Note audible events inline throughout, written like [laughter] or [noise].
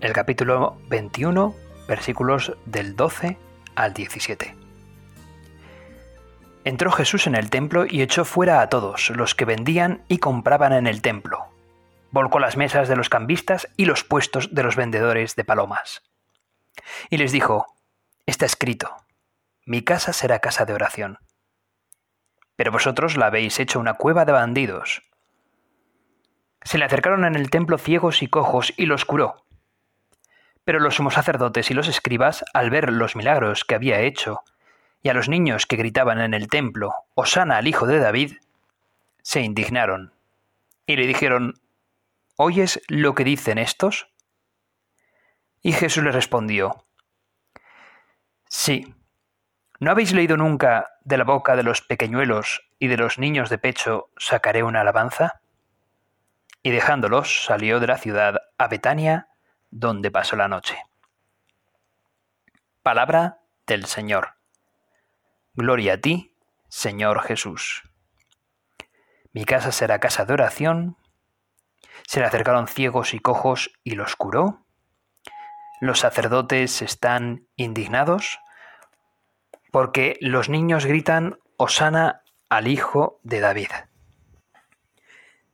el capítulo 21, versículos del 12 al 17. Entró Jesús en el templo y echó fuera a todos los que vendían y compraban en el templo. Volcó las mesas de los cambistas y los puestos de los vendedores de palomas. Y les dijo, Está escrito, mi casa será casa de oración. Pero vosotros la habéis hecho una cueva de bandidos. Se le acercaron en el templo ciegos y cojos y los curó. Pero los sumos sacerdotes y los escribas, al ver los milagros que había hecho, y a los niños que gritaban en el templo, Osana al hijo de David, se indignaron y le dijeron, ¿oyes lo que dicen estos? Y Jesús les respondió, Sí, ¿no habéis leído nunca de la boca de los pequeñuelos y de los niños de pecho sacaré una alabanza? Y dejándolos salió de la ciudad a Betania, donde pasó la noche. Palabra del Señor. Gloria a ti, Señor Jesús. Mi casa será casa de oración. Se le acercaron ciegos y cojos y los curó. Los sacerdotes están indignados porque los niños gritan Osana al Hijo de David.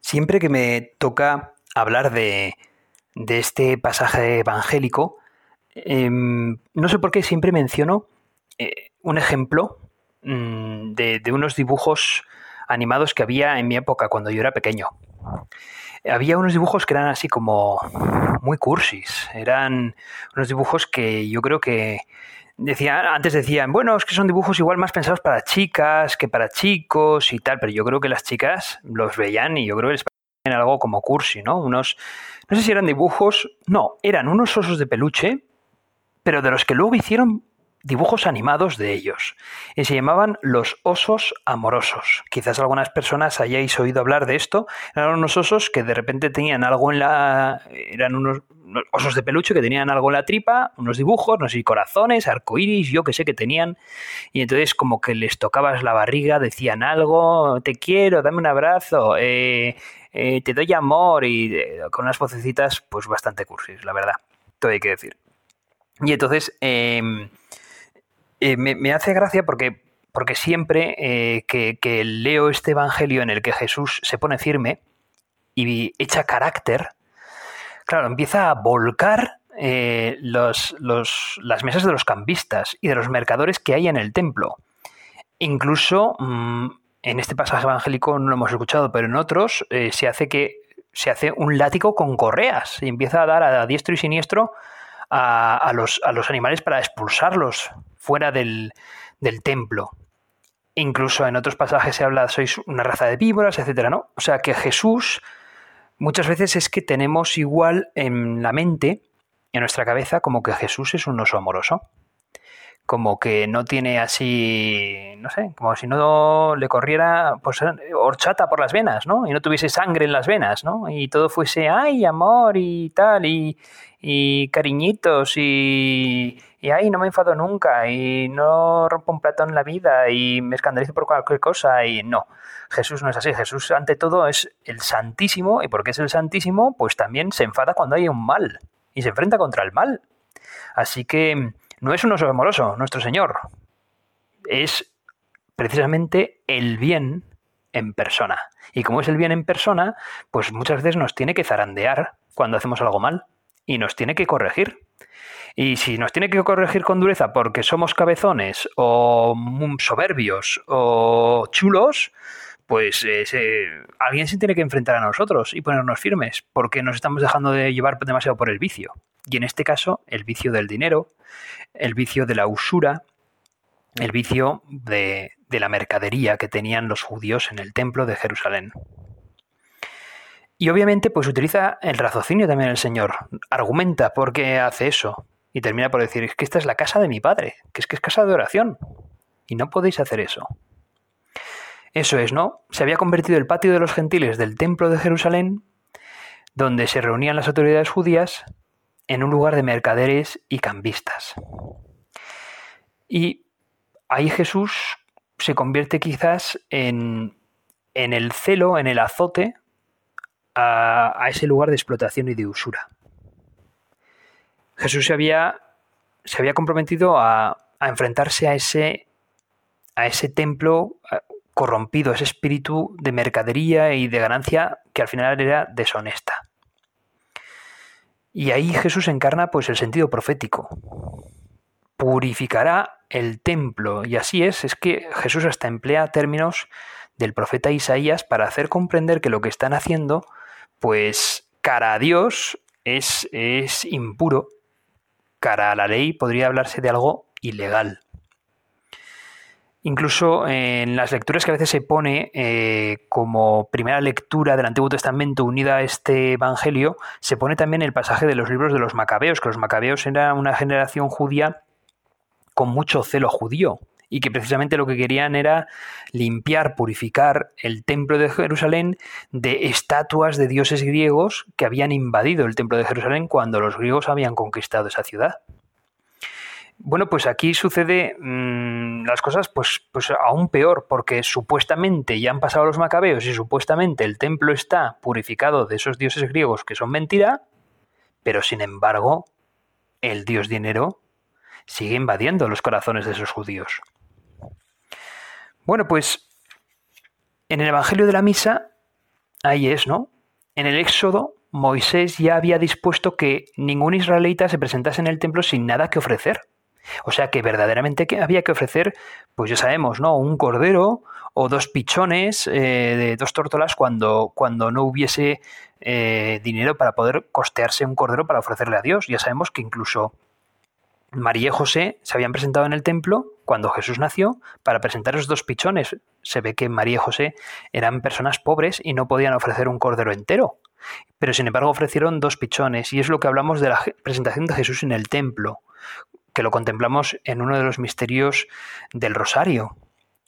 Siempre que me toca hablar de, este pasaje evangélico, em, no sé por qué siempre menciono eh, un ejemplo mm, de, unos dibujos animados que había en mi época cuando yo era pequeño. Había unos dibujos que eran así como muy cursis, eran unos dibujos que yo creo que decía, antes decían, bueno, es que son dibujos igual más pensados para chicas que para chicos y tal, pero yo creo que las chicas los veían y yo creo que les parecían algo como cursi, ¿no? Unos, no sé si eran dibujos, no, eran unos osos de peluche, pero de los que luego hicieron dibujos animados de ellos. Y se llamaban los osos amorosos. Quizás algunas personas hayáis oído hablar de esto. Eran unos osos que de repente tenían algo en la... Eran unos osos de peluche que tenían algo en la tripa, unos dibujos, no sé, corazones, arcoíris, yo que sé que tenían. Y entonces como que les tocabas la barriga, decían algo, te quiero, dame un abrazo, eh, eh, te doy amor y eh, con unas vocecitas pues bastante cursis, la verdad. Todo hay que decir. Y entonces... Eh, me, hace gracia porque, siempre eh, que, leo este Evangelio en el que Jesús se pone firme y echa carácter, claro, empieza a volcar eh, las mesas de los cambistas y de los mercadores que hay en el templo. Incluso mm, en este pasaje evangélico no lo hemos escuchado, pero en otros se hace que se hace un látigo con correas y empieza a dar a diestro y siniestro a los animales para expulsarlos fuera del, templo. Incluso en otros pasajes se habla, sois una raza de víboras, etcétera, ¿no? O sea que Jesús muchas veces es que tenemos igual en la mente, en nuestra cabeza, como que Jesús es un oso amoroso. Como que no tiene así, no sé, como si no le corriera pues, horchata por las venas, ¿no? Y no tuviese sangre en las venas, ¿no? Y todo fuese, ay, amor y tal, y, y cariñitos y, y ay, no me enfado nunca y no rompo un plato en la vida y me escandalizo por cualquier cosa y no. Jesús no es así. Jesús ante todo es el Santísimo y porque es el Santísimo, pues también se enfada cuando hay un mal y se enfrenta contra el mal. Así que no es un oso amoroso, nuestro Señor. Es precisamente el bien en persona. Y como es el bien en persona, pues muchas veces nos tiene que zarandear cuando hacemos algo mal y nos tiene que corregir. Y si nos tiene que corregir con dureza porque somos cabezones o soberbios o chulos, pues alguien se tiene que enfrentar a nosotros y ponernos firmes, porque nos estamos dejando de llevar demasiado por el vicio. Y en este caso, el vicio del dinero, el vicio de la usura, el vicio de, de la mercadería que tenían los judíos en el templo de Jerusalén. Y obviamente, pues utiliza el raciocinio también el Señor. Argumenta por qué hace eso. y termina por decir, es que esta es la casa de mi padre, que es que es casa de oración, y no podéis hacer eso. Eso es, ¿no? Se había convertido el patio de los gentiles del templo de Jerusalén, donde se reunían las autoridades judías, en un lugar de mercaderes y cambistas. Y ahí Jesús se convierte quizás en, en el celo, en el azote a, a, ese lugar de explotación y de usura. Jesús se había, se había comprometido a, a enfrentarse a ese, a ese templo corrompido, ese espíritu de mercadería y de ganancia que al final era deshonesta. Y ahí Jesús encarna pues el sentido profético. Purificará el templo. Y así es, es que Jesús hasta emplea términos del profeta Isaías para hacer comprender que lo que están haciendo, pues cara a Dios es, es impuro, cara a la ley podría hablarse de algo ilegal. Incluso en las lecturas que a veces se pone eh, como primera lectura del Antiguo Testamento unida a este Evangelio, se pone también el pasaje de los libros de los Macabeos, que los Macabeos eran una generación judía con mucho celo judío y que precisamente lo que querían era limpiar, purificar el templo de Jerusalén de estatuas de dioses griegos que habían invadido el templo de Jerusalén cuando los griegos habían conquistado esa ciudad. Bueno, pues aquí sucede mmm, las cosas pues, pues aún peor, porque supuestamente ya han pasado los macabeos y supuestamente el templo está purificado de esos dioses griegos que son mentira, pero sin embargo el dios dinero sigue invadiendo los corazones de esos judíos. Bueno, pues en el Evangelio de la Misa, ahí es, ¿no? En el Éxodo, Moisés ya había dispuesto que ningún israelita se presentase en el templo sin nada que ofrecer. O sea que verdaderamente había que ofrecer, pues ya sabemos, ¿no? Un cordero o dos pichones eh, de dos tórtolas cuando, cuando no hubiese eh, dinero para poder costearse un cordero para ofrecerle a Dios. Ya sabemos que incluso María y José se habían presentado en el templo cuando Jesús nació para presentar esos dos pichones. Se ve que María y José eran personas pobres y no podían ofrecer un cordero entero. Pero sin embargo ofrecieron dos pichones y es lo que hablamos de la presentación de Jesús en el templo que lo contemplamos en uno de los misterios del Rosario,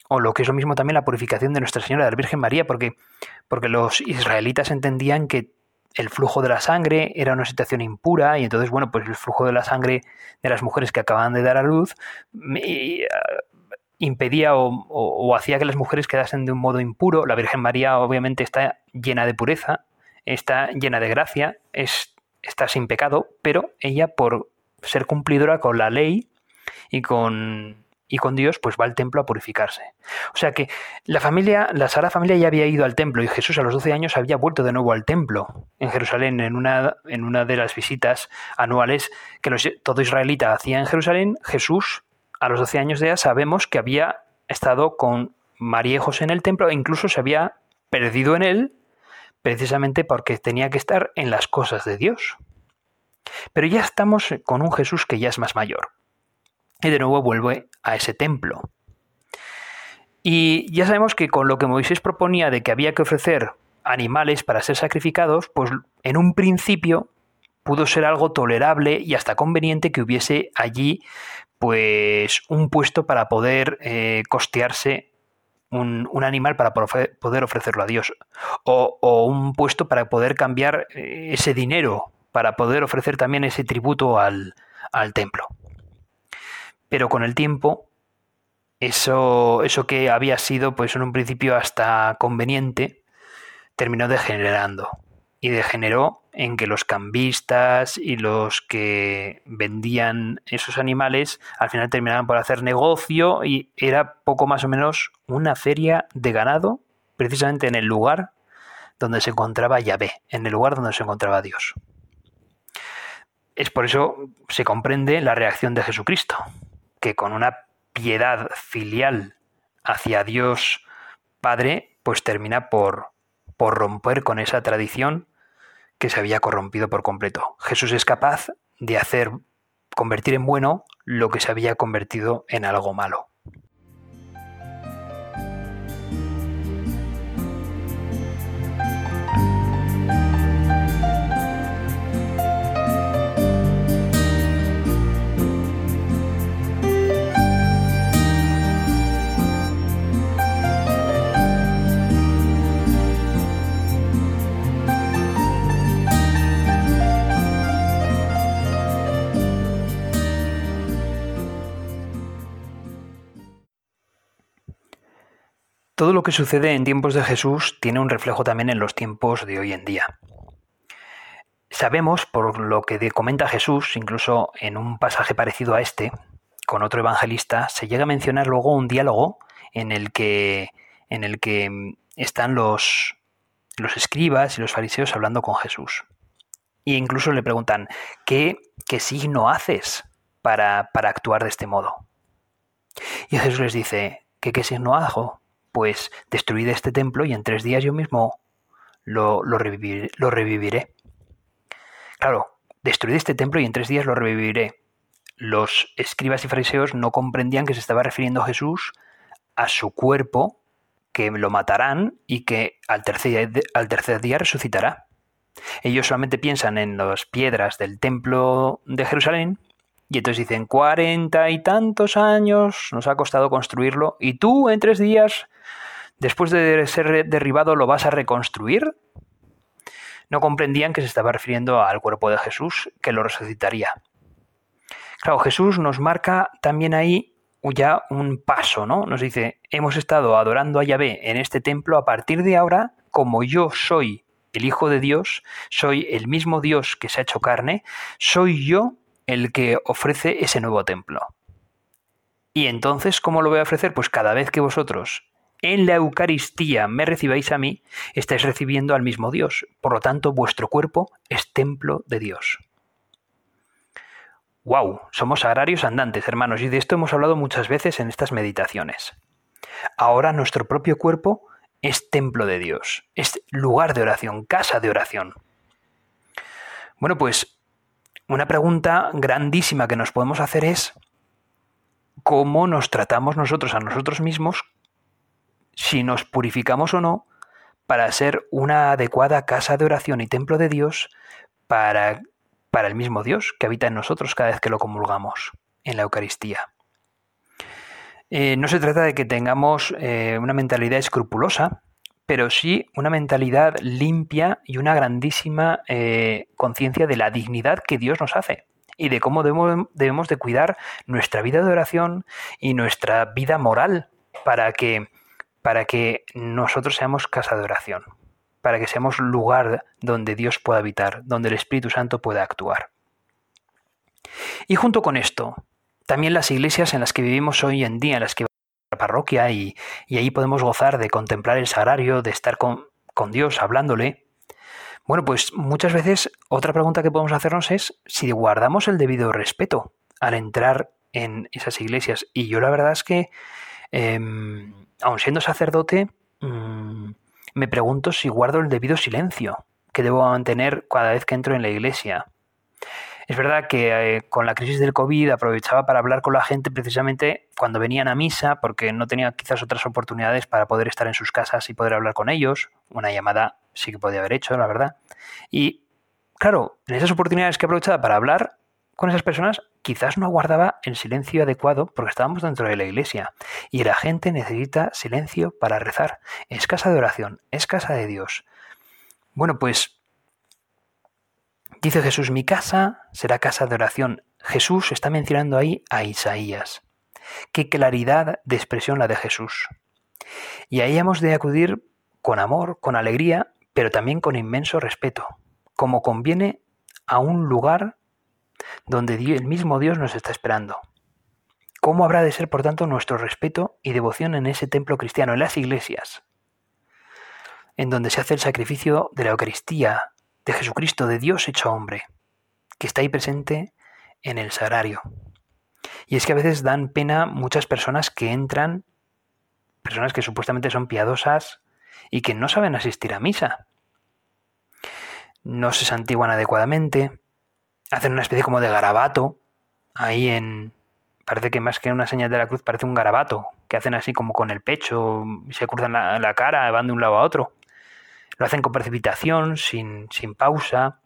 o lo que es lo mismo también la purificación de Nuestra Señora de la Virgen María, porque, porque los israelitas entendían que el flujo de la sangre era una situación impura y entonces, bueno, pues el flujo de la sangre de las mujeres que acababan de dar a luz eh, impedía o, o, o, hacía que las mujeres quedasen de un modo impuro. La Virgen María obviamente está llena de pureza, está llena de gracia, es, está sin pecado, pero ella por ser cumplidora con la ley y con, y con Dios, pues va al templo a purificarse. O sea que la familia, la Sagrada Familia ya había ido al templo y Jesús a los 12 años había vuelto de nuevo al templo en Jerusalén en una, en una de las visitas anuales que todo israelita hacía en Jerusalén. Jesús a los 12 años de edad sabemos que había estado con María y José en el templo e incluso se había perdido en él precisamente porque tenía que estar en las cosas de Dios. Pero ya estamos con un Jesús que ya es más mayor. Y de nuevo vuelve a ese templo. Y ya sabemos que con lo que Moisés proponía de que había que ofrecer animales para ser sacrificados, pues en un principio pudo ser algo tolerable y hasta conveniente que hubiese allí pues un puesto para poder eh, costearse un, animal para poder ofrecerlo a Dios o, un puesto para poder cambiar eh, ese dinero para poder ofrecer también ese tributo al templo. Pero con el tiempo, eso, eso que había sido, pues en un principio hasta conveniente, terminó degenerando. Y degeneró en que los cambistas y los que vendían esos animales al final terminaban por hacer negocio y era poco más o menos una feria de ganado, precisamente en el lugar donde se encontraba Yahvé, en el lugar donde se encontraba Dios. Es por eso se comprende la reacción de Jesucristo, que con una piedad filial hacia Dios Padre, pues termina por, por romper con esa tradición que se había corrompido por completo. Jesús es capaz de hacer convertir en bueno lo que se había convertido en algo malo. Todo lo que sucede en tiempos de Jesús tiene un reflejo también en los tiempos de hoy en día. Sabemos, por lo que comenta Jesús, incluso en un pasaje parecido a este, con otro evangelista, se llega a mencionar luego un diálogo en el que, en el que están los, los escribas y los fariseos hablando con Jesús. E incluso le preguntan, ¿qué, qué signo haces para, para actuar de este modo? Y Jesús les dice, ¿qué, qué signo hago? Pues destruid este templo y en tres días yo mismo lo, reviviré. Claro, destruid este templo y en tres días lo reviviré. Los escribas y fariseos no comprendían que se estaba refiriendo Jesús a su cuerpo, que lo matarán y que al tercer, al tercer día resucitará. Ellos solamente piensan en las piedras del templo de Jerusalén y entonces dicen, cuarenta y tantos años nos ha costado construirlo y tú en tres días después de ser derribado, lo vas a reconstruir? No comprendían que se estaba refiriendo al cuerpo de Jesús, que lo resucitaría. Claro, Jesús nos marca también ahí ya un paso, ¿no? Nos dice, hemos estado adorando a Yahvé en este templo, a partir de ahora, como yo soy el Hijo de Dios, soy el mismo Dios que se ha hecho carne, soy yo el que ofrece ese nuevo templo. Y entonces, ¿cómo lo voy a ofrecer? Pues cada vez que vosotros en la Eucaristía me recibáis a mí, estáis recibiendo al mismo Dios. Por lo tanto, vuestro cuerpo es templo de Dios. ¡Wow! Somos agrarios andantes, hermanos, y de esto hemos hablado muchas veces en estas meditaciones. Ahora nuestro propio cuerpo es templo de Dios, es lugar de oración, casa de oración. Bueno, pues una pregunta grandísima que nos podemos hacer es cómo nos tratamos nosotros a nosotros mismos si nos purificamos o no para ser una adecuada casa de oración y templo de Dios para, para el mismo Dios que habita en nosotros cada vez que lo comulgamos en la Eucaristía. Eh, no se trata de que tengamos eh, una mentalidad escrupulosa, pero sí una mentalidad limpia y una grandísima eh, conciencia de la dignidad que Dios nos hace y de cómo debemos, debemos de cuidar nuestra vida de oración y nuestra vida moral para que para que nosotros seamos casa de oración, para que seamos lugar donde Dios pueda habitar, donde el Espíritu Santo pueda actuar. Y junto con esto, también las iglesias en las que vivimos hoy en día, en las que vamos a la parroquia y, ahí podemos gozar de contemplar el sagrario, de estar con, con Dios hablándole, bueno, pues muchas veces otra pregunta que podemos hacernos es si guardamos el debido respeto al entrar en esas iglesias. Y yo la verdad es que em, aun siendo sacerdote, mm, me pregunto si guardo el debido silencio que debo mantener cada vez que entro en la iglesia. Es verdad que eh, con la crisis del COVID aprovechaba para hablar con la gente precisamente cuando venían a misa, porque no tenía quizás otras oportunidades para poder estar en sus casas y poder hablar con ellos. Una llamada sí que podía haber hecho, la verdad. Y claro, en esas oportunidades que aprovechaba para hablar, con esas personas quizás no aguardaba el silencio adecuado porque estábamos dentro de la iglesia y la gente necesita silencio para rezar. Es casa de oración, es casa de Dios. Bueno, pues dice Jesús, mi casa será casa de oración. Jesús está mencionando ahí a Isaías. Qué claridad de expresión la de Jesús. Y ahí hemos de acudir con amor, con alegría, pero también con inmenso respeto, como conviene a un lugar donde el mismo Dios nos está esperando. ¿Cómo habrá de ser, por tanto, nuestro respeto y devoción en ese templo cristiano, en las iglesias, en donde se hace el sacrificio de la Eucaristía, de Jesucristo, de Dios hecho hombre, que está ahí presente en el sagrario? Y es que a veces dan pena muchas personas que entran, personas que supuestamente son piadosas y que no saben asistir a misa. No se santiguan adecuadamente, hacen una especie como de garabato ahí en... Parece que más que una señal de la cruz parece un garabato, que hacen así como con el pecho, se cruzan la, la cara, van de un lado a otro. Lo hacen con precipitación, sin, sin pausa.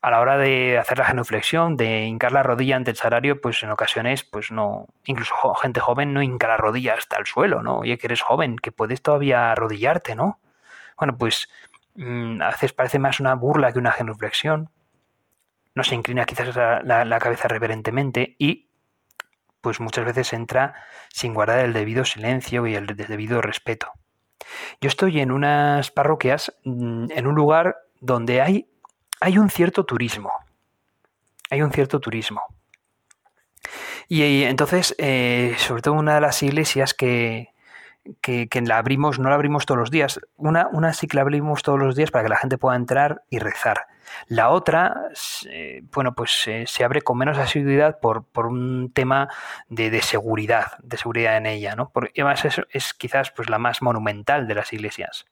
A la hora de hacer la genuflexión, de hincar la rodilla ante el salario, pues en ocasiones, pues no, incluso gente joven no hinca la rodilla hasta el suelo, ¿no? Oye, que eres joven, que puedes todavía arrodillarte, ¿no? Bueno, pues mm, a veces parece más una burla que una genuflexión no se inclina quizás la, cabeza reverentemente y pues muchas veces entra sin guardar el debido silencio y el debido respeto. Yo estoy en unas parroquias, mm, en un lugar donde hay, hay un cierto turismo. Hay un cierto turismo. Y, entonces, eh, sobre todo una de las iglesias que, que, la abrimos, no la abrimos todos los días. Una, una sí que la abrimos todos los días para que la gente pueda entrar y rezar. La otra, bueno, pues se abre con menos asiduidad por, por un tema de, seguridad, de seguridad en ella, ¿no? Porque además es, es quizás pues, la más monumental de las iglesias.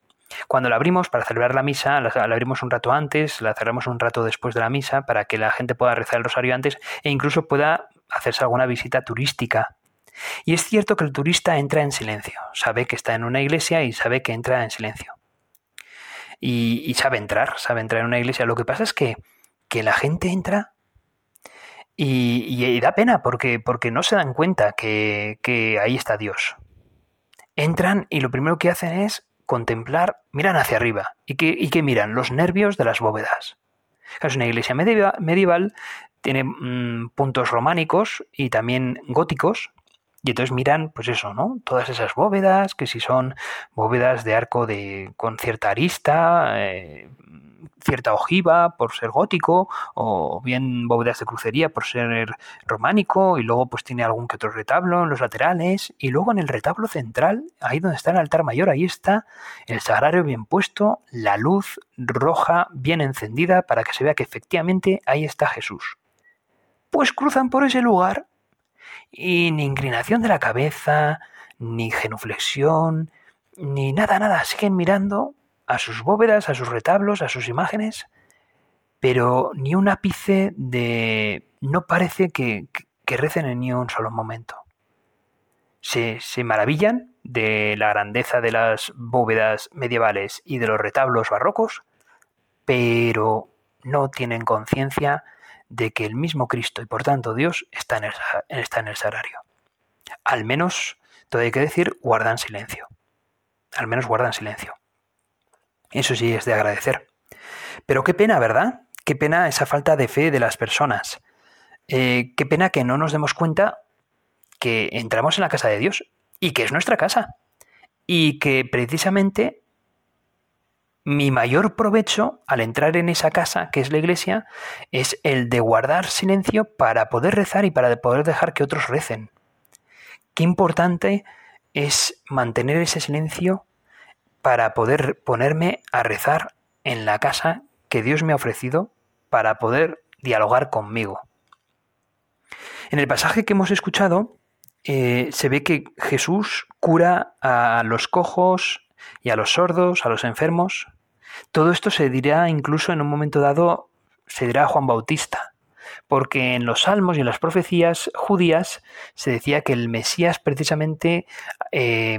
Cuando la abrimos para celebrar la misa, la, abrimos un rato antes, la cerramos un rato después de la misa para que la gente pueda rezar el rosario antes e incluso pueda hacerse alguna visita turística y es cierto que el turista entra en silencio, sabe que está en una iglesia y sabe que entra en silencio. Y, sabe entrar, sabe entrar en una iglesia. Lo que pasa es que, la gente entra y, da pena porque, porque no se dan cuenta que, ahí está Dios. Entran y lo primero que hacen es contemplar, miran hacia arriba. ¿Y que, miran? Los nervios de las bóvedas. Es una iglesia medieval, tiene mm, puntos románicos y también góticos, y entonces miran, pues eso, ¿no? Todas esas bóvedas, que si son bóvedas de arco de, con cierta arista, eh, cierta ojiva por ser gótico, o bien bóvedas de crucería por ser románico, y luego pues tiene algún que otro retablo en los laterales, y luego en el retablo central, ahí donde está el altar mayor, ahí está el sagrario bien puesto, la luz roja bien encendida para que se vea que efectivamente ahí está Jesús. Pues cruzan por ese lugar y ni inclinación de la cabeza, ni genuflexión, ni nada, nada. Siguen mirando a sus bóvedas, a sus retablos, a sus imágenes, pero ni un ápice de... no parece que, que recen en ni un solo momento. Se, se maravillan de la grandeza de las bóvedas medievales y de los retablos barrocos, pero no tienen conciencia de que el mismo Cristo y por tanto Dios está en el, está en el sagrario. Al menos, todo hay que decir, guardan silencio. Al menos guardan silencio. Eso sí es de agradecer. Pero qué pena, ¿verdad? Qué pena esa falta de fe de las personas. Eh, qué pena que no nos demos cuenta que entramos en la casa de Dios y que es nuestra casa. Y que precisamente mi mayor provecho al entrar en esa casa, que es la iglesia, es el de guardar silencio para poder rezar y para poder dejar que otros recen. Qué importante es mantener ese silencio para poder ponerme a rezar en la casa que Dios me ha ofrecido para poder dialogar conmigo. En el pasaje que hemos escuchado eh, se ve que Jesús cura a los cojos y a los sordos, a los enfermos, todo esto se dirá incluso en un momento dado, se dirá Juan Bautista, porque en los salmos y en las profecías judías se decía que el Mesías precisamente eh,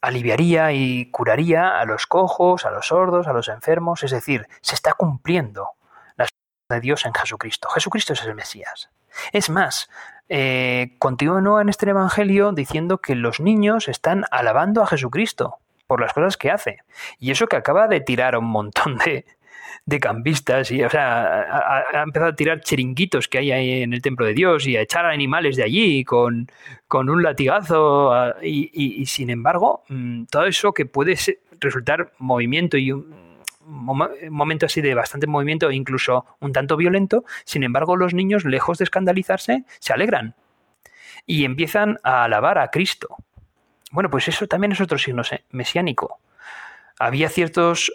aliviaría y curaría a los cojos, a los sordos, a los enfermos, es decir, se está cumpliendo la de Dios en Jesucristo. Jesucristo es el Mesías. Es más, eh, continúa en este Evangelio diciendo que los niños están alabando a Jesucristo por las cosas que hace. Y eso que acaba de tirar a un montón de, de campistas y o sea ha, empezado a tirar chiringuitos que hay ahí en el templo de Dios y a echar animales de allí con, con un latigazo y, sin embargo mm, todo eso que puede resultar movimiento y un, momento así de bastante movimiento incluso un tanto violento sin embargo los niños lejos de escandalizarse se alegran y empiezan a alabar a Cristo bueno, pues eso también es otro signo mesiánico. Había ciertas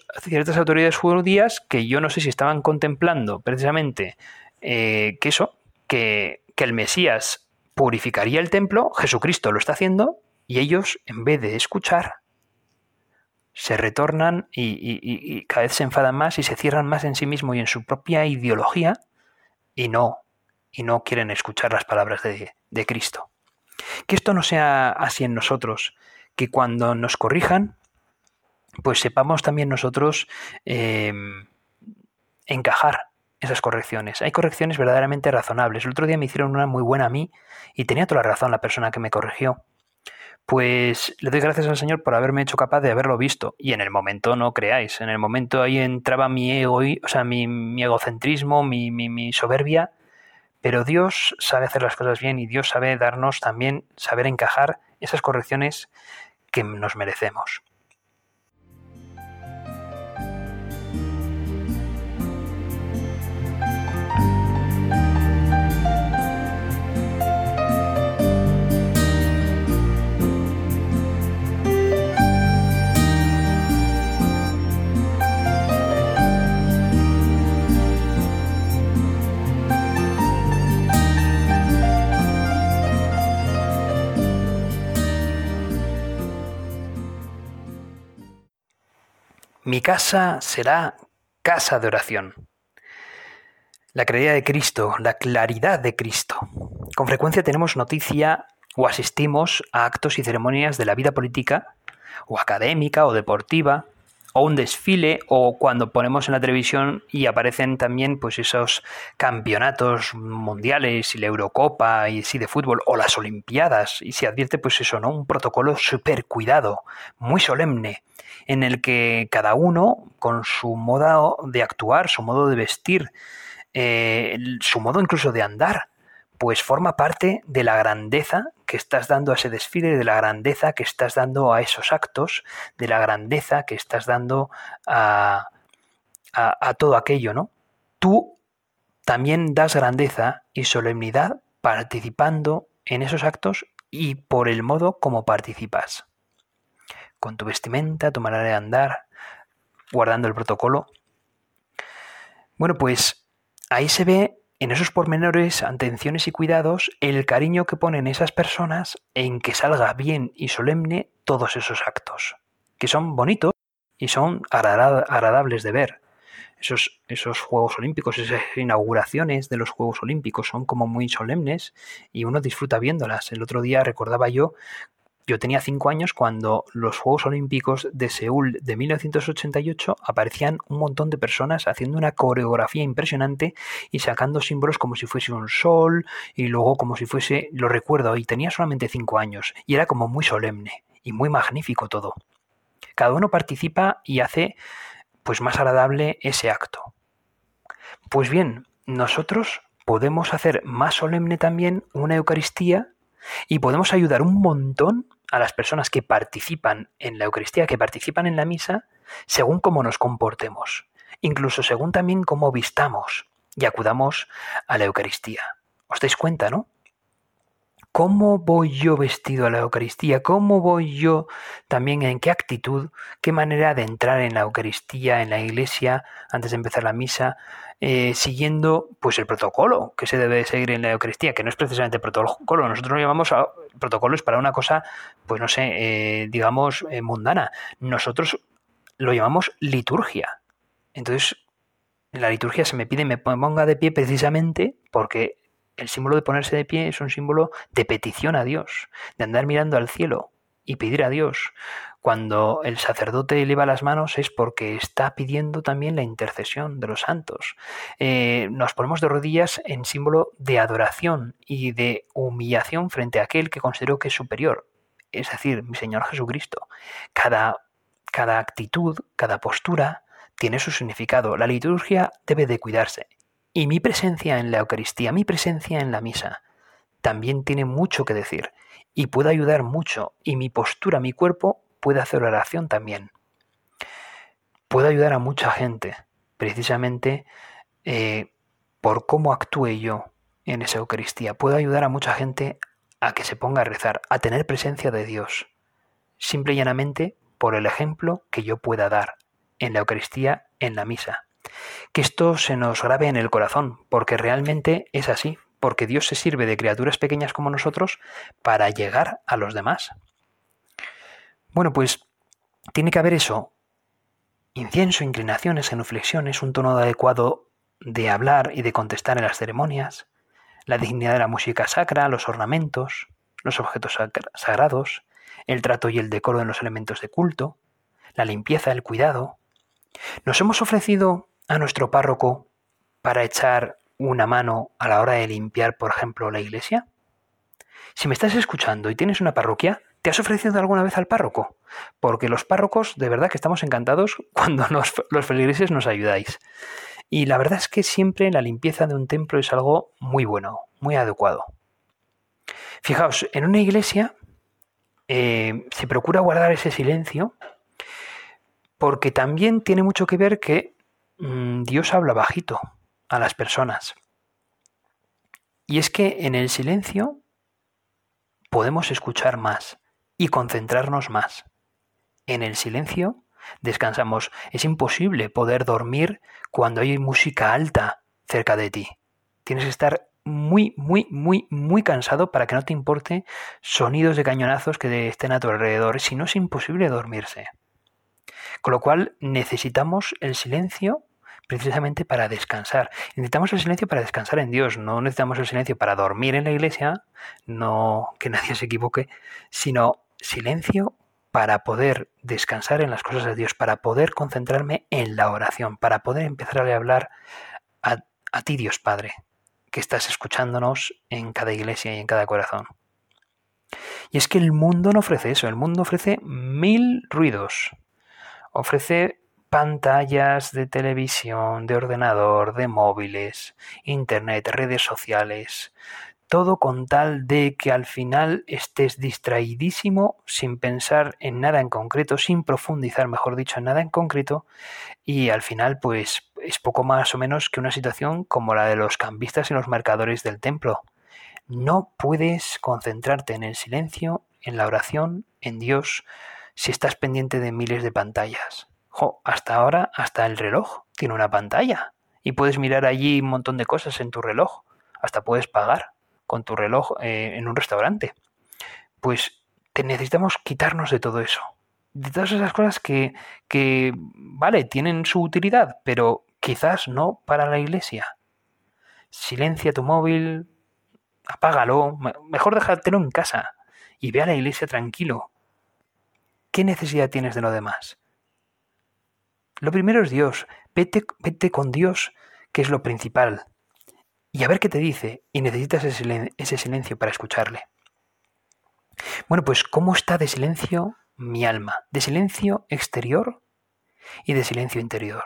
autoridades judías que yo no sé si estaban contemplando precisamente eh, que eso, que, el Mesías purificaría el templo, Jesucristo lo está haciendo, y ellos, en vez de escuchar, se retornan y, cada vez se enfadan más y se cierran más en sí mismo y en su propia ideología y no, y no quieren escuchar las palabras de Cristo. Que esto no sea así en nosotros, que cuando nos corrijan, pues sepamos también nosotros em, encajar esas correcciones. Hay correcciones verdaderamente razonables. El otro día me hicieron una muy buena a mí y tenía toda la razón la persona que me corrigió. Pues le doy gracias al Señor por haberme hecho capaz de haberlo visto. Y en el momento, no creáis, en el momento ahí entraba mi ego, o sea, mi, egocentrismo, mi, mi soberbia, pero Dios sabe hacer las cosas bien y Dios sabe darnos también, saber encajar esas correcciones que nos merecemos. Mi casa será casa de oración. La claridad de Cristo, la claridad de Cristo. Con frecuencia tenemos noticia o asistimos a actos y ceremonias de la vida política, o académica, o deportiva, o un desfile, o cuando ponemos en la televisión y aparecen también pues esos campeonatos mundiales y la Eurocopa y sí de fútbol, o las Olimpiadas, y se advierte pues eso, ¿no? Un protocolo súper cuidado, muy solemne, en el que cada uno, con su modo de actuar, su modo de vestir, eh, su modo incluso de andar, pues forma parte de la grandeza que estás dando a ese desfile, de la grandeza que estás dando a esos actos, de la grandeza que estás dando a, todo aquello, ¿no? Tú también das grandeza y solemnidad participando en esos actos y por el modo como participas con tu vestimenta, tu manera de andar, guardando el protocolo. Bueno, pues ahí se ve en esos pormenores, atenciones y cuidados el cariño que ponen esas personas en que salga bien y solemne todos esos actos, que son bonitos y son agradables de ver. Esos, esos Juegos Olímpicos, esas inauguraciones de los Juegos Olímpicos son como muy solemnes y uno disfruta viéndolas. El otro día recordaba yo yo tenía cinco años cuando los Juegos Olímpicos de Seúl de 1988 aparecían un montón de personas haciendo una coreografía impresionante y sacando símbolos como si fuese un sol y luego como si fuese, lo recuerdo, y tenía solamente cinco años y era como muy solemne y muy magnífico todo. Cada uno participa y hace pues más agradable ese acto. Pues bien, nosotros podemos hacer más solemne también una Eucaristía y podemos ayudar un montón a las personas que participan en la Eucaristía, que participan en la misa, según cómo nos comportemos, incluso según también cómo vistamos y acudamos a la Eucaristía. ¿Os dais cuenta, no? ¿Cómo voy yo vestido a la Eucaristía? ¿Cómo voy yo también en qué actitud, qué manera de entrar en la Eucaristía, en la iglesia, antes de empezar la misa, eh, siguiendo pues el protocolo que se debe seguir en la Eucaristía, que no es precisamente protocolo, nosotros lo llamamos a, protocolos para una cosa, pues no sé, eh, digamos, eh, mundana. Nosotros lo llamamos liturgia. Entonces, la liturgia se me pide me ponga de pie precisamente porque el símbolo de ponerse de pie es un símbolo de petición a Dios, de andar mirando al cielo y pedir a Dios. Cuando el sacerdote eleva las manos es porque está pidiendo también la intercesión de los santos. Eh, nos ponemos de rodillas en símbolo de adoración y de humillación frente a aquel que considero que es superior, es decir, mi Señor Jesucristo. Cada, cada actitud, cada postura tiene su significado. La liturgia debe de cuidarse y mi presencia en la Eucaristía, mi presencia en la misa, también tiene mucho que decir y puede ayudar mucho. Y mi postura, mi cuerpo, puede hacer oración también. Puede ayudar a mucha gente, precisamente eh, por cómo actúe yo en esa Eucaristía. Puede ayudar a mucha gente a que se ponga a rezar, a tener presencia de Dios, simple y llanamente por el ejemplo que yo pueda dar en la Eucaristía, en la misa que esto se nos grabe en el corazón, porque realmente es así, porque Dios se sirve de criaturas pequeñas como nosotros para llegar a los demás. Bueno, pues tiene que haber eso, incienso, inclinaciones, genuflexiones, un tono adecuado de hablar y de contestar en las ceremonias, la dignidad de la música sacra, los ornamentos, los objetos sagrados, el trato y el decoro de los elementos de culto, la limpieza, el cuidado. Nos hemos ofrecido a nuestro párroco para echar una mano a la hora de limpiar, por ejemplo, la iglesia? Si me estás escuchando y tienes una parroquia, ¿te has ofrecido alguna vez al párroco? Porque los párrocos, de verdad que estamos encantados [laughs] cuando los feligreses nos ayudáis. Y la verdad es que siempre la limpieza de un templo es algo muy bueno, muy adecuado. Fijaos, en una iglesia eh, se procura guardar ese silencio porque también tiene mucho que ver que Dios habla bajito a las personas. Y es que en el silencio podemos escuchar más y concentrarnos más. En el silencio descansamos. Es imposible poder dormir cuando hay música alta cerca de ti. Tienes que estar muy, muy, muy, muy cansado para que no te importe sonidos de cañonazos que estén a tu alrededor. Si no es imposible dormirse. Con lo cual necesitamos el silencio precisamente para descansar. Necesitamos el silencio para descansar en Dios, no necesitamos el silencio para dormir en la iglesia, no que nadie se equivoque, sino silencio para poder descansar en las cosas de Dios, para poder concentrarme en la oración, para poder empezar a hablar a, a ti, Dios Padre, que estás escuchándonos en cada iglesia y en cada corazón. Y es que el mundo no ofrece eso, el mundo ofrece mil ruidos, ofrece pantallas de televisión, de ordenador, de móviles, internet, redes sociales, todo con tal de que al final estés distraidísimo sin pensar en nada en concreto, sin profundizar, mejor dicho, en nada en concreto, y al final pues es poco más o menos que una situación como la de los cambistas y los marcadores del templo. No puedes concentrarte en el silencio, en la oración, en Dios, si estás pendiente de miles de pantallas. hasta ahora, hasta el reloj tiene una pantalla y puedes mirar allí un montón de cosas en tu reloj. Hasta puedes pagar con tu reloj eh, en un restaurante. Pues te necesitamos quitarnos de todo eso. De todas esas cosas que, que, vale, tienen su utilidad, pero quizás no para la iglesia. Silencia tu móvil, apágalo, mejor déjatelo en casa y ve a la iglesia tranquilo. ¿Qué necesidad tienes de lo demás? Lo primero es Dios. Vete, vete con Dios, que es lo principal y a ver qué te dice, y necesitas ese silencio para escucharle. Bueno, pues ¿cómo está de silencio mi alma? De silencio exterior y de silencio interior.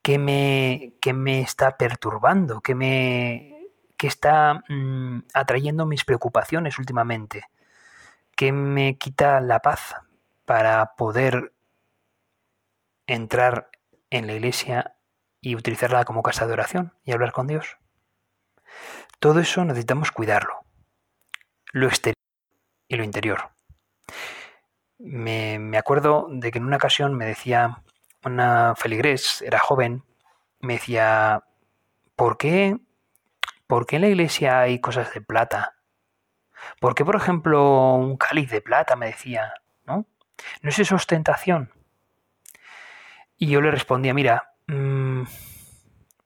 ¿Qué me, me está perturbando? ¿Qué me está mm, atrayendo mis preocupaciones últimamente? ¿Qué me quita la paz para poder entrar en la iglesia y utilizarla como casa de oración y hablar con Dios. Todo eso necesitamos cuidarlo. Lo exterior y lo interior. Me, acuerdo de que en una ocasión me decía una feligrés, era joven, me decía, ¿por qué, ¿por qué en la iglesia hay cosas de plata? ¿Por qué, por ejemplo, un cáliz de plata? Me decía, ¿no? ¿No es eso ostentación? Y yo le respondía, mira, Mm,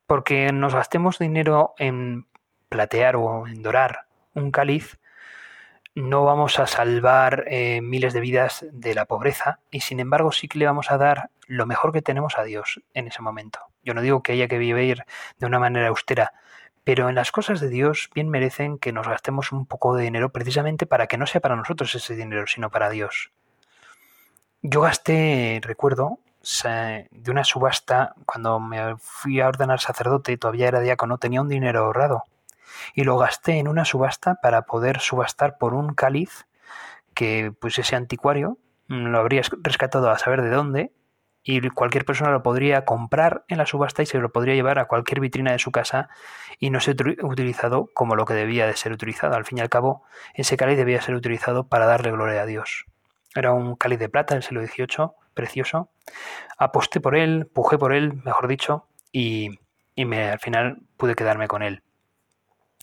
porque nos gastemos dinero en platear o en dorar un cáliz, no vamos a salvar eh, miles de vidas de la pobreza y sin embargo sí que le vamos a dar lo mejor que tenemos a Dios en ese momento. Yo no digo que haya que vivir de una manera austera, pero en las cosas de Dios bien merecen que nos gastemos un poco de dinero precisamente para que no sea para nosotros ese dinero, sino para Dios. Yo gasté, recuerdo, de una subasta, cuando me fui a ordenar sacerdote, todavía era diácono, tenía un dinero ahorrado. Y lo gasté en una subasta para poder subastar por un cáliz que, pues ese anticuario, mm, lo habría rescatado a saber de dónde, y cualquier persona lo podría comprar en la subasta y se lo podría llevar a cualquier vitrina de su casa y no ser utilizado como lo que debía de ser utilizado. Al fin y al cabo, ese cáliz debía ser utilizado para darle gloria a Dios. Era un cáliz de plata del siglo XVIII precioso. Aposté por él, pujé por él, mejor dicho, y, me, al final pude quedarme con él.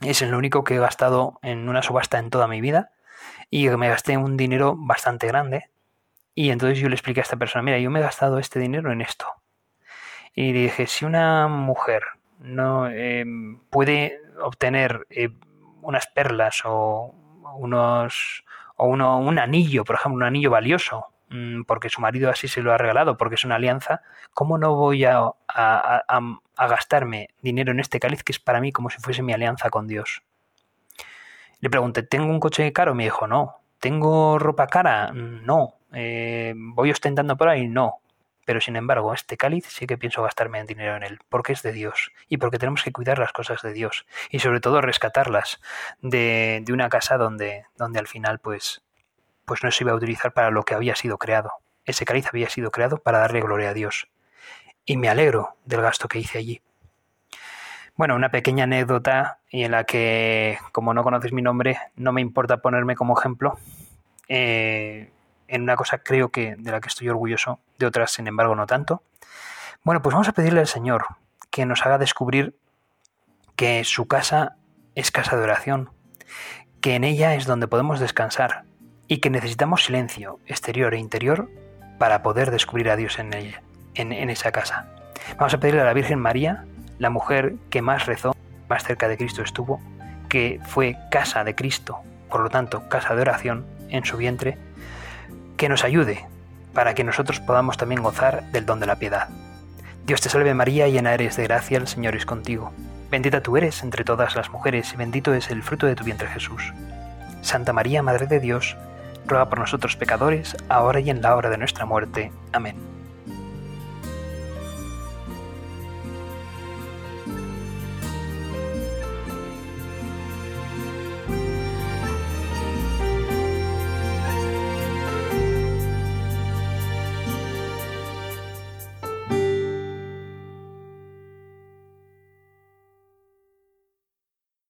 Es el único que he gastado en una subasta en toda mi vida y me gasté un dinero bastante grande. Y entonces yo le expliqué a esta persona, mira, yo me he gastado este dinero en esto. Y le dije, si una mujer no eh, puede obtener eh, unas perlas o unos o uno, un anillo, por ejemplo, un anillo valioso, Mm, porque su marido así se lo ha regalado, porque es una alianza, ¿cómo no voy a, gastarme dinero en este cáliz que es para mí como si fuese mi alianza con Dios? Le pregunté, ¿tengo un coche caro? Me dijo, no. ¿Tengo ropa cara? No. Eh, ¿Voy ostentando por ahí? No. pero sin embargo este cáliz sí que pienso gastarme en dinero en él, porque es de Dios y porque tenemos que cuidar las cosas de Dios y sobre todo rescatarlas de, de una casa donde, donde al final pues, pues no se iba a utilizar para lo que había sido creado. Ese cáliz había sido creado para darle gloria a Dios. Y me alegro del gasto que hice allí. Bueno, una pequeña anécdota y en la que, como no conoces mi nombre, no me importa ponerme como ejemplo. Eh, en una cosa creo que de la que estoy orgulloso, de otras, sin embargo, no tanto. Bueno, pues vamos a pedirle al Señor que nos haga descubrir que su casa es casa de oración, que en ella es donde podemos descansar y que necesitamos silencio exterior e interior para poder descubrir a Dios en ella, en, en esa casa. Vamos a pedirle a la Virgen María, la mujer que más rezó, más cerca de Cristo estuvo, que fue casa de Cristo, por lo tanto casa de oración en su vientre, que nos ayude para que nosotros podamos también gozar del don de la piedad. Dios te salve María, llena eres de gracia, el Señor es contigo. Bendita tú eres entre todas las mujeres y bendito es el fruto de tu vientre Jesús. Santa María, Madre de Dios, ruega por nosotros pecadores, ahora y en la hora de nuestra muerte. Amén.